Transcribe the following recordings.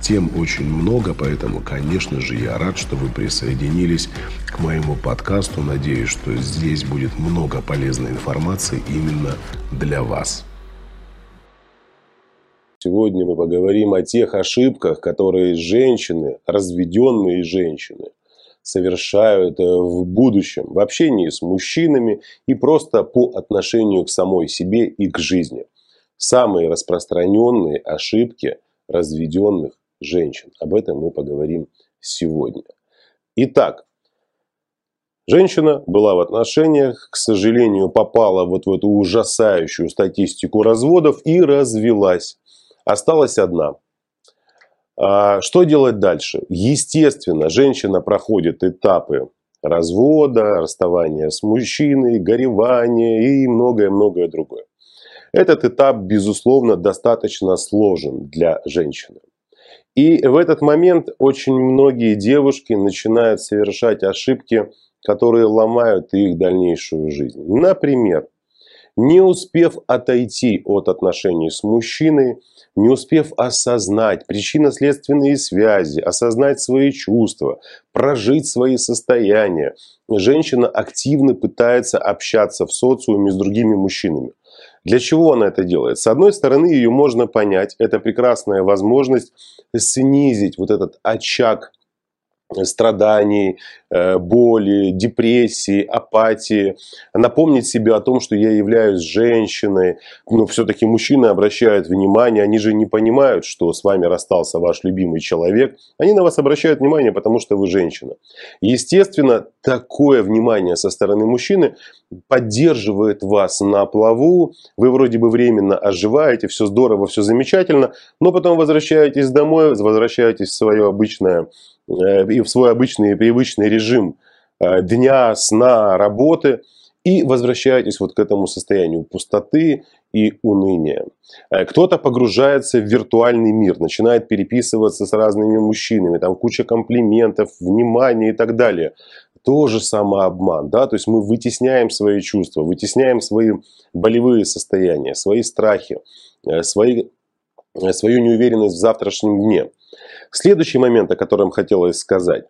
Тем очень много, поэтому, конечно же, я рад, что вы присоединились к моему подкасту. Надеюсь, что здесь будет много полезной информации именно для вас. Сегодня мы поговорим о тех ошибках, которые женщины, разведенные женщины, совершают э, в будущем в общении с мужчинами и просто по отношению к самой себе и к жизни. Самые распространенные ошибки разведенных женщин. Об этом мы поговорим сегодня. Итак, Женщина была в отношениях, к сожалению, попала вот в эту ужасающую статистику разводов и развелась. Осталась одна. А что делать дальше? Естественно, женщина проходит этапы развода, расставания с мужчиной, горевания и многое-многое другое. Этот этап, безусловно, достаточно сложен для женщины. И в этот момент очень многие девушки начинают совершать ошибки которые ломают их дальнейшую жизнь. Например, не успев отойти от отношений с мужчиной, не успев осознать причинно-следственные связи, осознать свои чувства, прожить свои состояния, женщина активно пытается общаться в социуме с другими мужчинами. Для чего она это делает? С одной стороны, ее можно понять, это прекрасная возможность снизить вот этот очаг страданий, э, боли, депрессии, апатии, напомнить себе о том, что я являюсь женщиной, но все-таки мужчины обращают внимание, они же не понимают, что с вами расстался ваш любимый человек, они на вас обращают внимание, потому что вы женщина. Естественно, такое внимание со стороны мужчины поддерживает вас на плаву, вы вроде бы временно оживаете, все здорово, все замечательно, но потом возвращаетесь домой, возвращаетесь в свое обычное и в свой обычный привычный режим э, дня, сна, работы и возвращаетесь вот к этому состоянию пустоты и уныния. Э, кто-то погружается в виртуальный мир, начинает переписываться с разными мужчинами, там куча комплиментов, внимания и так далее. Тоже самообман, да, то есть мы вытесняем свои чувства, вытесняем свои болевые состояния, свои страхи, свои, свою неуверенность в завтрашнем дне. Следующий момент, о котором хотелось сказать,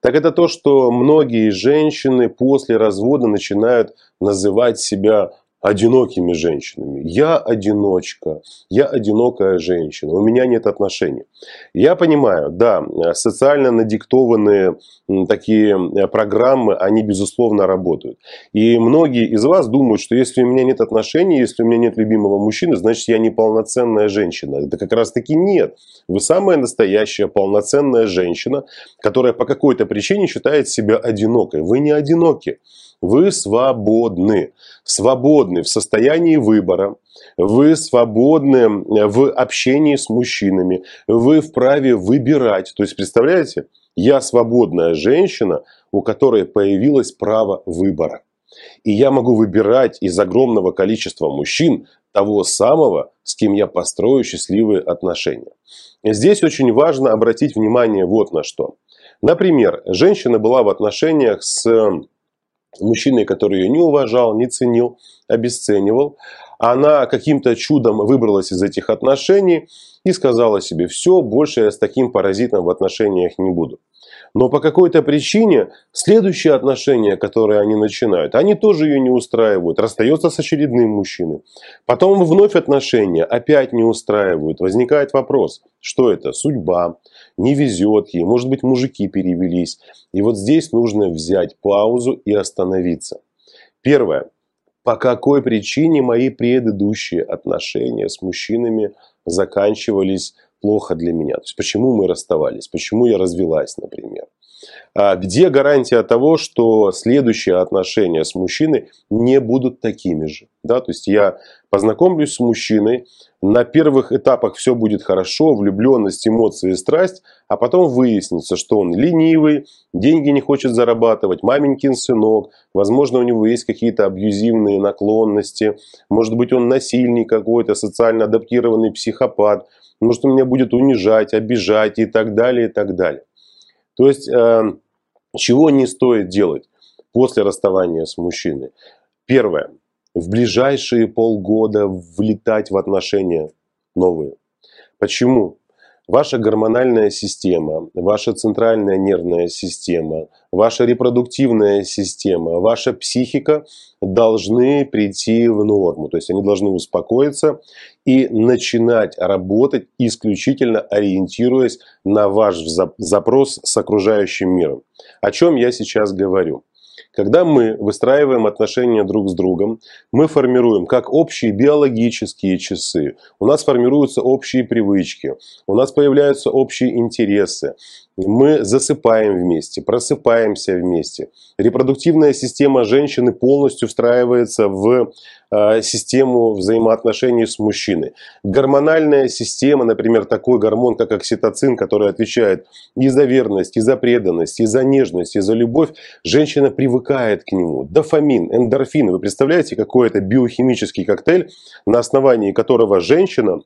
так это то, что многие женщины после развода начинают называть себя одинокими женщинами. Я одиночка, я одинокая женщина, у меня нет отношений. Я понимаю, да, социально надиктованные такие э, программы, они безусловно работают. И многие из вас думают, что если у меня нет отношений, если у меня нет любимого мужчины, значит я не полноценная женщина. Это как раз таки нет. Вы самая настоящая полноценная женщина, которая по какой-то причине считает себя одинокой. Вы не одиноки. Вы свободны. Свободны в состоянии выбора. Вы свободны в общении с мужчинами. Вы вправе выбирать. То есть, представляете, я свободная женщина, у которой появилось право выбора. И я могу выбирать из огромного количества мужчин того самого, с кем я построю счастливые отношения. Здесь очень важно обратить внимание вот на что. Например, женщина была в отношениях с мужчиной, который ее не уважал, не ценил, обесценивал. Она каким-то чудом выбралась из этих отношений и сказала себе, все, больше я с таким паразитом в отношениях не буду. Но по какой-то причине следующие отношения, которые они начинают, они тоже ее не устраивают. Расстается с очередным мужчиной. Потом вновь отношения опять не устраивают. Возникает вопрос, что это? Судьба, не везет ей, может быть мужики перевелись. И вот здесь нужно взять паузу и остановиться. Первое. По какой причине мои предыдущие отношения с мужчинами заканчивались плохо для меня. То есть, почему мы расставались, почему я развелась, например. А где гарантия того, что следующие отношения с мужчиной не будут такими же? Да? То есть я познакомлюсь с мужчиной, на первых этапах все будет хорошо, влюбленность, эмоции, страсть, а потом выяснится, что он ленивый, деньги не хочет зарабатывать, маменькин сынок, возможно, у него есть какие-то абьюзивные наклонности, может быть, он насильник какой-то, социально адаптированный психопат, может, он меня будет унижать, обижать и так далее, и так далее. То есть, э, чего не стоит делать после расставания с мужчиной? Первое в ближайшие полгода влетать в отношения новые. Почему? Ваша гормональная система, ваша центральная нервная система, ваша репродуктивная система, ваша психика должны прийти в норму. То есть они должны успокоиться и начинать работать исключительно ориентируясь на ваш запрос с окружающим миром. О чем я сейчас говорю? Когда мы выстраиваем отношения друг с другом, мы формируем как общие биологические часы, у нас формируются общие привычки, у нас появляются общие интересы, мы засыпаем вместе, просыпаемся вместе. Репродуктивная система женщины полностью встраивается в э, систему взаимоотношений с мужчиной. Гормональная система, например, такой гормон, как окситоцин, который отвечает и за верность, и за преданность, и за нежность, и за любовь, женщина привыкает к нему. Дофамин, эндорфины. Вы представляете, какой это биохимический коктейль, на основании которого женщина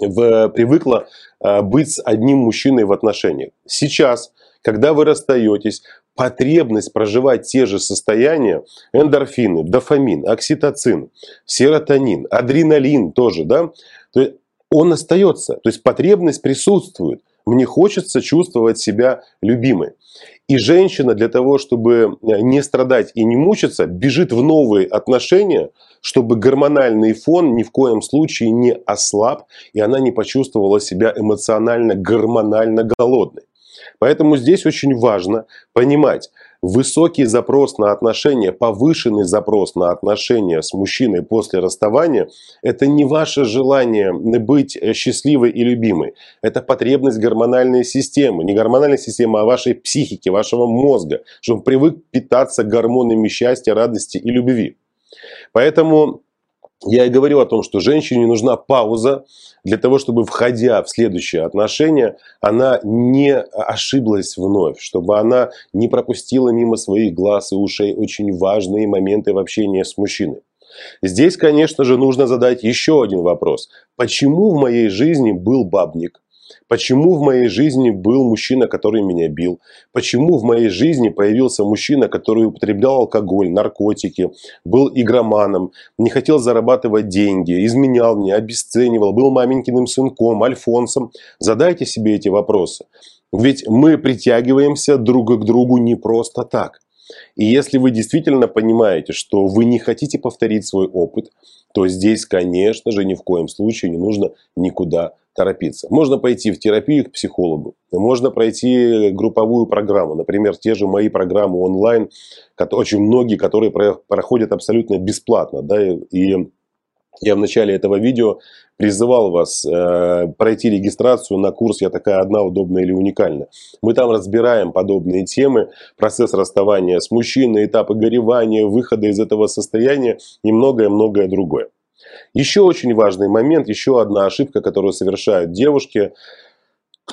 в, привыкла э, быть с одним мужчиной в отношениях. Сейчас, когда вы расстаетесь, потребность проживать те же состояния, эндорфины, дофамин, окситоцин, серотонин, адреналин тоже, да, то есть он остается. То есть потребность присутствует. Мне хочется чувствовать себя любимой. И женщина для того, чтобы э, не страдать и не мучиться, бежит в новые отношения, чтобы гормональный фон ни в коем случае не ослаб, и она не почувствовала себя эмоционально, гормонально голодной. Поэтому здесь очень важно понимать, высокий запрос на отношения, повышенный запрос на отношения с мужчиной после расставания – это не ваше желание быть счастливой и любимой. Это потребность гормональной системы. Не гормональной системы, а вашей психики, вашего мозга, чтобы он привык питаться гормонами счастья, радости и любви. Поэтому я и говорю о том, что женщине нужна пауза для того, чтобы, входя в следующие отношения, она не ошиблась вновь, чтобы она не пропустила мимо своих глаз и ушей очень важные моменты в общении с мужчиной. Здесь, конечно же, нужно задать еще один вопрос. Почему в моей жизни был бабник? Почему в моей жизни был мужчина, который меня бил? Почему в моей жизни появился мужчина, который употреблял алкоголь, наркотики, был игроманом, не хотел зарабатывать деньги, изменял мне, обесценивал, был маменькиным сынком, альфонсом? Задайте себе эти вопросы. Ведь мы притягиваемся друг к другу не просто так. И если вы действительно понимаете, что вы не хотите повторить свой опыт, то здесь, конечно же, ни в коем случае не нужно никуда торопиться. Можно пойти в терапию к психологу, можно пройти групповую программу, например, те же мои программы онлайн, очень многие, которые проходят абсолютно бесплатно. Да, и я в начале этого видео призывал вас э, пройти регистрацию на курс «Я такая одна, удобная или уникальна». Мы там разбираем подобные темы, процесс расставания с мужчиной, этапы горевания, выхода из этого состояния и многое-многое другое. Еще очень важный момент, еще одна ошибка, которую совершают девушки.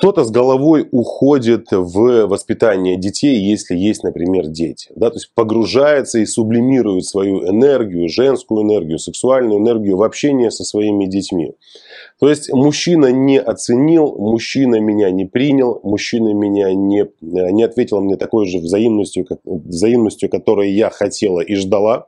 Кто-то с головой уходит в воспитание детей, если есть, например, дети. Да? То есть погружается и сублимирует свою энергию, женскую энергию, сексуальную энергию в общение со своими детьми. То есть мужчина не оценил, мужчина меня не принял, мужчина меня не, не ответил мне такой же взаимностью, как, взаимностью, которой я хотела и ждала.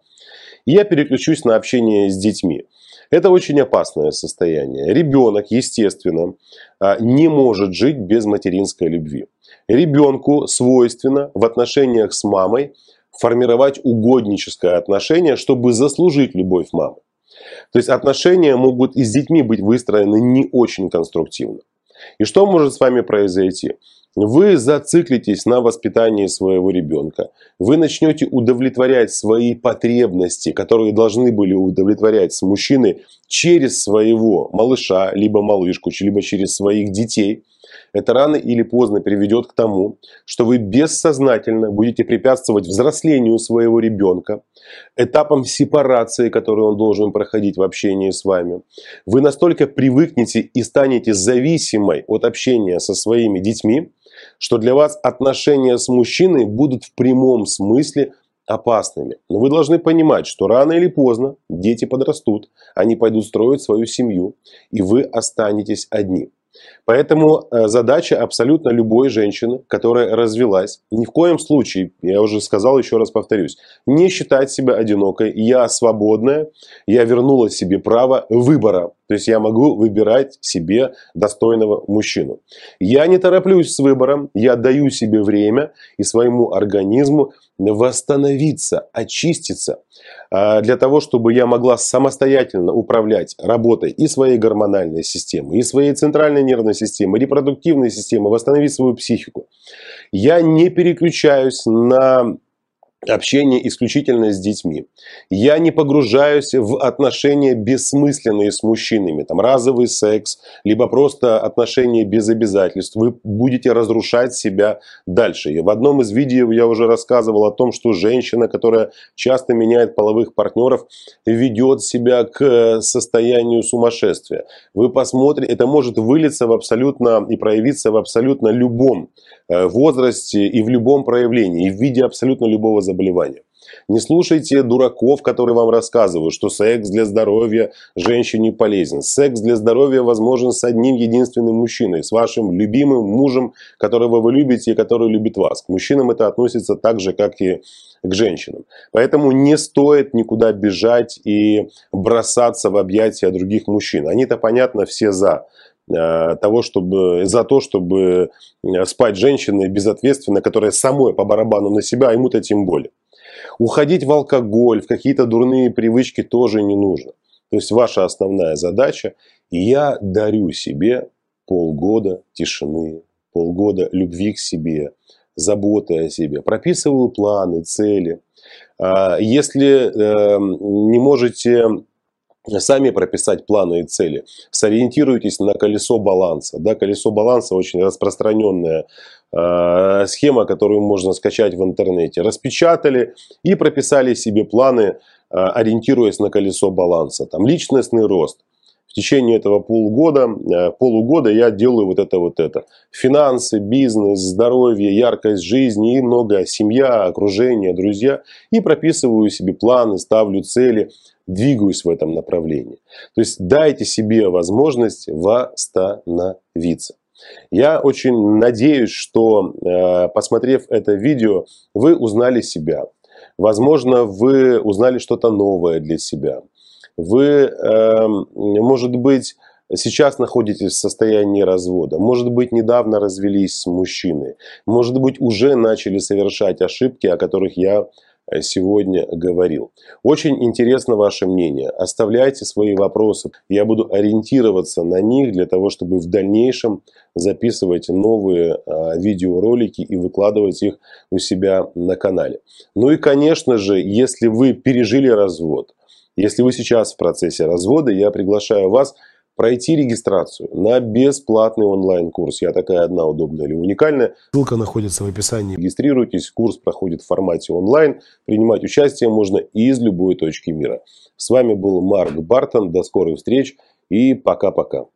Я переключусь на общение с детьми. Это очень опасное состояние. Ребенок, естественно, а, не может жить без материнской любви. Ребенку свойственно в отношениях с мамой формировать угодническое отношение, чтобы заслужить любовь мамы. То есть отношения могут и с детьми быть выстроены не очень конструктивно. И что может с вами произойти? Вы зациклитесь на воспитании своего ребенка. Вы начнете удовлетворять свои потребности, которые должны были удовлетворять мужчины через своего малыша, либо малышку, либо через своих детей. Это рано или поздно приведет к тому, что вы бессознательно будете препятствовать взрослению своего ребенка, этапам сепарации, которые он должен проходить в общении с вами. Вы настолько привыкнете и станете зависимой от общения со своими детьми, что для вас отношения с мужчиной будут в прямом смысле опасными. Но вы должны понимать, что рано или поздно дети подрастут, они пойдут строить свою семью, и вы останетесь одни. Поэтому э, задача абсолютно любой женщины, которая развелась, ни в коем случае, я уже сказал, еще раз повторюсь, не считать себя одинокой. Я свободная, я вернула себе право выбора. То есть я могу выбирать себе достойного мужчину. Я не тороплюсь с выбором, я даю себе время и своему организму восстановиться, очиститься, а, для того, чтобы я могла самостоятельно управлять работой и своей гормональной системы, и своей центральной нервной системы, репродуктивной системы, восстановить свою психику. Я не переключаюсь на общение исключительно с детьми. Я не погружаюсь в отношения бессмысленные с мужчинами, там разовый секс, либо просто отношения без обязательств. Вы будете разрушать себя дальше. И в одном из видео я уже рассказывал о том, что женщина, которая часто меняет половых партнеров, ведет себя к состоянию сумасшествия. Вы посмотрите, это может вылиться в абсолютно и проявиться в абсолютно любом э, возрасте и в любом проявлении, и в виде абсолютно любого заболевания. Не слушайте дураков, которые вам рассказывают, что секс для здоровья женщине полезен. Секс для здоровья возможен с одним единственным мужчиной, с вашим любимым мужем, которого вы любите и который любит вас. К мужчинам это относится так же, как и к женщинам. Поэтому не стоит никуда бежать и бросаться в объятия других мужчин. Они-то, понятно, все за того, чтобы, за то, чтобы э, спать женщиной безответственно, которая самой по барабану на себя, а ему-то тем более. Уходить в алкоголь, в какие-то дурные привычки тоже не нужно. То есть ваша основная задача, я дарю себе полгода тишины, полгода любви к себе, заботы о себе, прописываю планы, цели. А, если эм, не можете сами прописать планы и цели. Сориентируйтесь на колесо баланса. Да, колесо баланса очень распространенная э, схема, которую можно скачать в интернете. Распечатали и прописали себе планы, э, ориентируясь на колесо баланса. Там личностный рост – в течение этого полугода, э, полугода я делаю вот это вот это. Финансы, бизнес, здоровье, яркость жизни и многое, семья, окружение, друзья. И прописываю себе планы, ставлю цели, двигаюсь в этом направлении. То есть дайте себе возможность восстановиться. Я очень надеюсь, что э, посмотрев это видео, вы узнали себя. Возможно, вы узнали что-то новое для себя. Вы, эм, может быть, сейчас находитесь в состоянии развода, может быть, недавно развелись с мужчиной, может быть, уже начали совершать ошибки, о которых я э, сегодня говорил. Очень интересно ваше мнение. Оставляйте свои вопросы. Я буду ориентироваться на них для того, чтобы в дальнейшем записывать новые а, видеоролики и выкладывать их у себя на канале. Ну и, конечно же, если вы пережили развод, если вы сейчас в процессе развода, я приглашаю вас пройти регистрацию на бесплатный онлайн-курс. Я такая одна удобная или уникальная. Ссылка находится в описании. Регистрируйтесь, курс проходит в формате онлайн. Принимать участие можно из любой точки мира. С вами был Марк Бартон. До скорых встреч и пока-пока.